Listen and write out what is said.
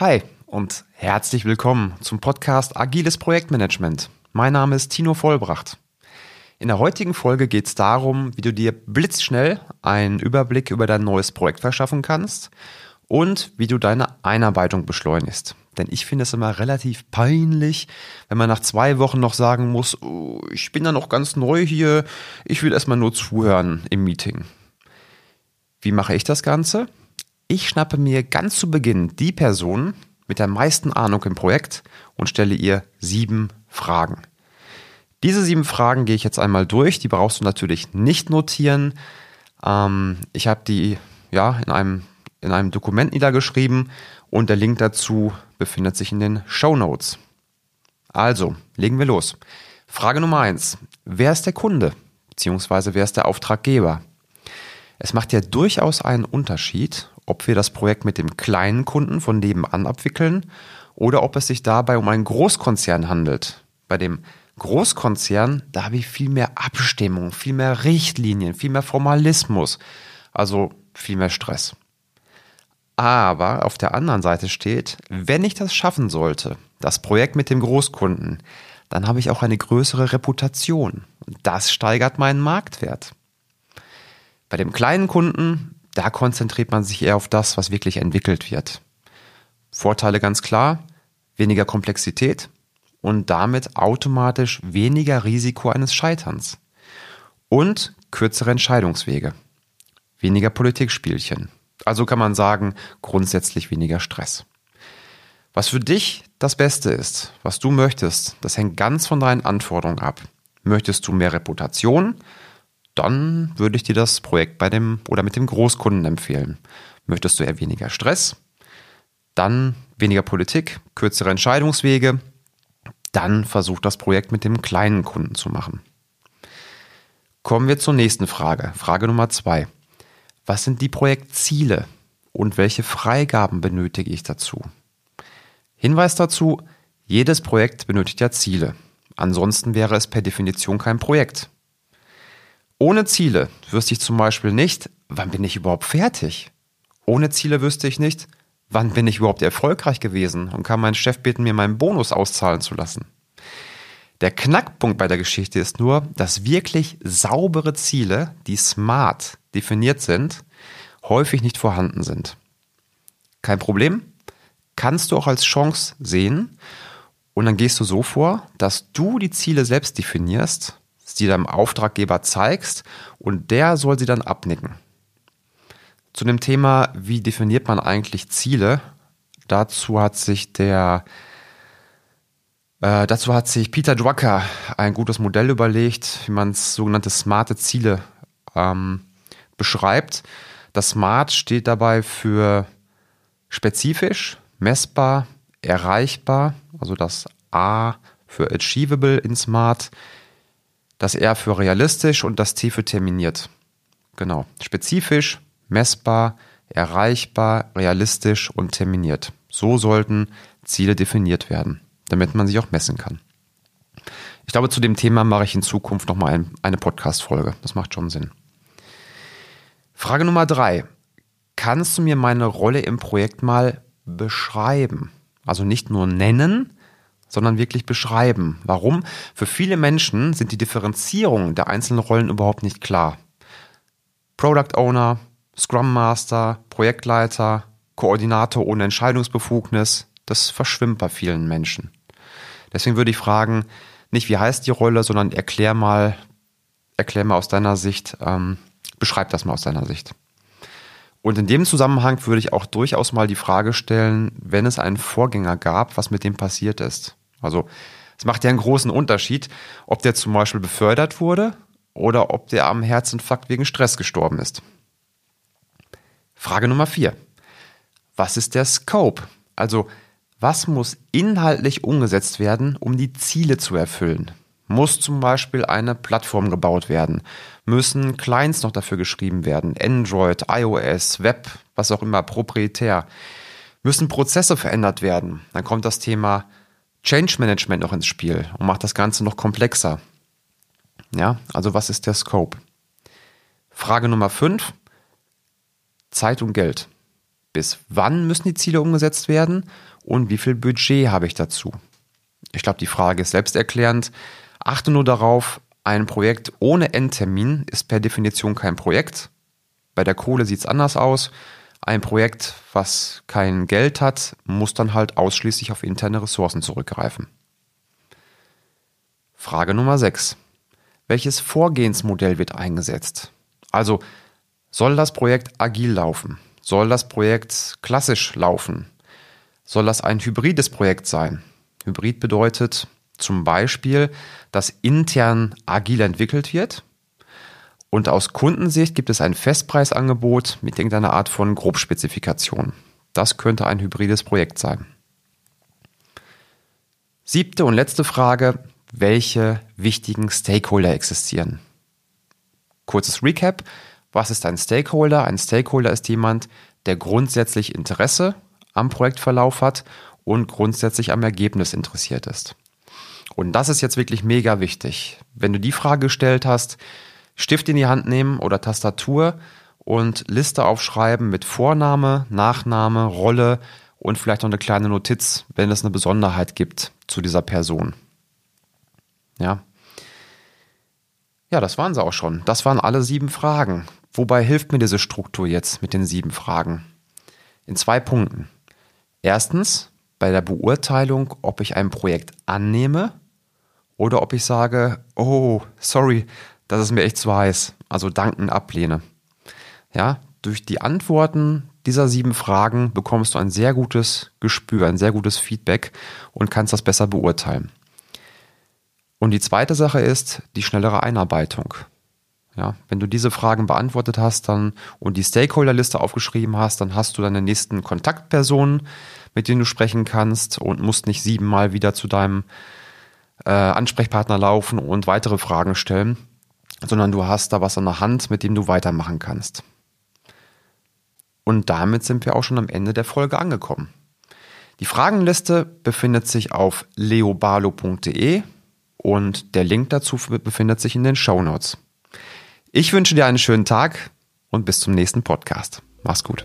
Hi und herzlich willkommen zum Podcast Agiles Projektmanagement. Mein Name ist Tino Vollbracht. In der heutigen Folge geht es darum, wie du dir blitzschnell einen Überblick über dein neues Projekt verschaffen kannst und wie du deine Einarbeitung beschleunigst. Denn ich finde es immer relativ peinlich, wenn man nach zwei Wochen noch sagen muss, oh, ich bin da noch ganz neu hier, ich will erstmal nur zuhören im Meeting. Wie mache ich das Ganze? Ich schnappe mir ganz zu Beginn die Person mit der meisten Ahnung im Projekt und stelle ihr sieben Fragen. Diese sieben Fragen gehe ich jetzt einmal durch. Die brauchst du natürlich nicht notieren. Ähm, ich habe die ja in einem, in einem Dokument niedergeschrieben und der Link dazu befindet sich in den Show Notes. Also, legen wir los. Frage Nummer eins: Wer ist der Kunde? Beziehungsweise wer ist der Auftraggeber? Es macht ja durchaus einen Unterschied, ob wir das Projekt mit dem kleinen Kunden von nebenan abwickeln oder ob es sich dabei um einen Großkonzern handelt. Bei dem Großkonzern, da habe ich viel mehr Abstimmung, viel mehr Richtlinien, viel mehr Formalismus, also viel mehr Stress. Aber auf der anderen Seite steht, wenn ich das schaffen sollte, das Projekt mit dem Großkunden, dann habe ich auch eine größere Reputation. Das steigert meinen Marktwert. Bei dem kleinen Kunden, da konzentriert man sich eher auf das, was wirklich entwickelt wird. Vorteile ganz klar, weniger Komplexität und damit automatisch weniger Risiko eines Scheiterns. Und kürzere Entscheidungswege. Weniger Politikspielchen. Also kann man sagen, grundsätzlich weniger Stress. Was für dich das Beste ist, was du möchtest, das hängt ganz von deinen Anforderungen ab. Möchtest du mehr Reputation? Dann würde ich dir das Projekt bei dem oder mit dem Großkunden empfehlen. Möchtest du eher weniger Stress? Dann weniger Politik, kürzere Entscheidungswege. Dann versuch das Projekt mit dem kleinen Kunden zu machen. Kommen wir zur nächsten Frage. Frage Nummer zwei. Was sind die Projektziele und welche Freigaben benötige ich dazu? Hinweis dazu, jedes Projekt benötigt ja Ziele. Ansonsten wäre es per Definition kein Projekt. Ohne Ziele wüsste ich zum Beispiel nicht, wann bin ich überhaupt fertig. Ohne Ziele wüsste ich nicht, wann bin ich überhaupt erfolgreich gewesen und kann meinen Chef bitten, mir meinen Bonus auszahlen zu lassen. Der Knackpunkt bei der Geschichte ist nur, dass wirklich saubere Ziele, die smart definiert sind, häufig nicht vorhanden sind. Kein Problem, kannst du auch als Chance sehen und dann gehst du so vor, dass du die Ziele selbst definierst die deinem Auftraggeber zeigst und der soll sie dann abnicken. Zu dem Thema, wie definiert man eigentlich Ziele, dazu hat sich der äh, dazu hat sich Peter Drucker ein gutes Modell überlegt, wie man sogenannte smarte Ziele ähm, beschreibt. Das Smart steht dabei für spezifisch, messbar, erreichbar, also das A für achievable in Smart, das R für realistisch und das T für terminiert. Genau. Spezifisch, messbar, erreichbar, realistisch und terminiert. So sollten Ziele definiert werden, damit man sich auch messen kann. Ich glaube, zu dem Thema mache ich in Zukunft nochmal ein, eine Podcast-Folge. Das macht schon Sinn. Frage Nummer drei. Kannst du mir meine Rolle im Projekt mal beschreiben? Also nicht nur nennen, sondern wirklich beschreiben. Warum? Für viele Menschen sind die Differenzierungen der einzelnen Rollen überhaupt nicht klar. Product Owner, Scrum Master, Projektleiter, Koordinator ohne Entscheidungsbefugnis, das verschwimmt bei vielen Menschen. Deswegen würde ich fragen, nicht wie heißt die Rolle, sondern erklär mal, erklär mal aus deiner Sicht, ähm, beschreib das mal aus deiner Sicht. Und in dem Zusammenhang würde ich auch durchaus mal die Frage stellen, wenn es einen Vorgänger gab, was mit dem passiert ist. Also es macht ja einen großen Unterschied, ob der zum Beispiel befördert wurde oder ob der am Herzinfarkt wegen Stress gestorben ist. Frage Nummer vier. Was ist der Scope? Also was muss inhaltlich umgesetzt werden, um die Ziele zu erfüllen? Muss zum Beispiel eine Plattform gebaut werden? Müssen Clients noch dafür geschrieben werden? Android, iOS, Web, was auch immer, proprietär? Müssen Prozesse verändert werden? Dann kommt das Thema Change Management noch ins Spiel und macht das Ganze noch komplexer. Ja, also was ist der Scope? Frage Nummer 5. Zeit und Geld. Bis wann müssen die Ziele umgesetzt werden? Und wie viel Budget habe ich dazu? Ich glaube, die Frage ist selbsterklärend. Achte nur darauf, ein Projekt ohne Endtermin ist per Definition kein Projekt. Bei der Kohle sieht es anders aus. Ein Projekt, was kein Geld hat, muss dann halt ausschließlich auf interne Ressourcen zurückgreifen. Frage Nummer 6. Welches Vorgehensmodell wird eingesetzt? Also, soll das Projekt agil laufen? Soll das Projekt klassisch laufen? Soll das ein hybrides Projekt sein? Hybrid bedeutet zum Beispiel, dass intern agil entwickelt wird und aus Kundensicht gibt es ein Festpreisangebot mit irgendeiner Art von Grobspezifikation. Das könnte ein hybrides Projekt sein. Siebte und letzte Frage. Welche wichtigen Stakeholder existieren? Kurzes Recap. Was ist ein Stakeholder? Ein Stakeholder ist jemand, der grundsätzlich Interesse am Projektverlauf hat und grundsätzlich am Ergebnis interessiert ist. Und das ist jetzt wirklich mega wichtig. Wenn du die Frage gestellt hast, Stift in die Hand nehmen oder Tastatur und Liste aufschreiben mit Vorname, Nachname, Rolle und vielleicht noch eine kleine Notiz, wenn es eine Besonderheit gibt zu dieser Person. Ja. Ja, das waren sie auch schon. Das waren alle sieben Fragen. Wobei hilft mir diese Struktur jetzt mit den sieben Fragen? In zwei Punkten. Erstens bei der Beurteilung, ob ich ein Projekt annehme oder ob ich sage, oh, sorry, das ist mir echt zu heiß. Also danken ablehne. Ja, durch die Antworten dieser sieben Fragen bekommst du ein sehr gutes Gespür, ein sehr gutes Feedback und kannst das besser beurteilen. Und die zweite Sache ist die schnellere Einarbeitung. Ja, wenn du diese Fragen beantwortet hast dann und die Stakeholderliste aufgeschrieben hast, dann hast du deine nächsten Kontaktpersonen, mit denen du sprechen kannst und musst nicht siebenmal wieder zu deinem äh, Ansprechpartner laufen und weitere Fragen stellen, sondern du hast da was an der Hand, mit dem du weitermachen kannst. Und damit sind wir auch schon am Ende der Folge angekommen. Die Fragenliste befindet sich auf leobalo.de und der Link dazu befindet sich in den Show Notes. Ich wünsche dir einen schönen Tag und bis zum nächsten Podcast. Mach's gut.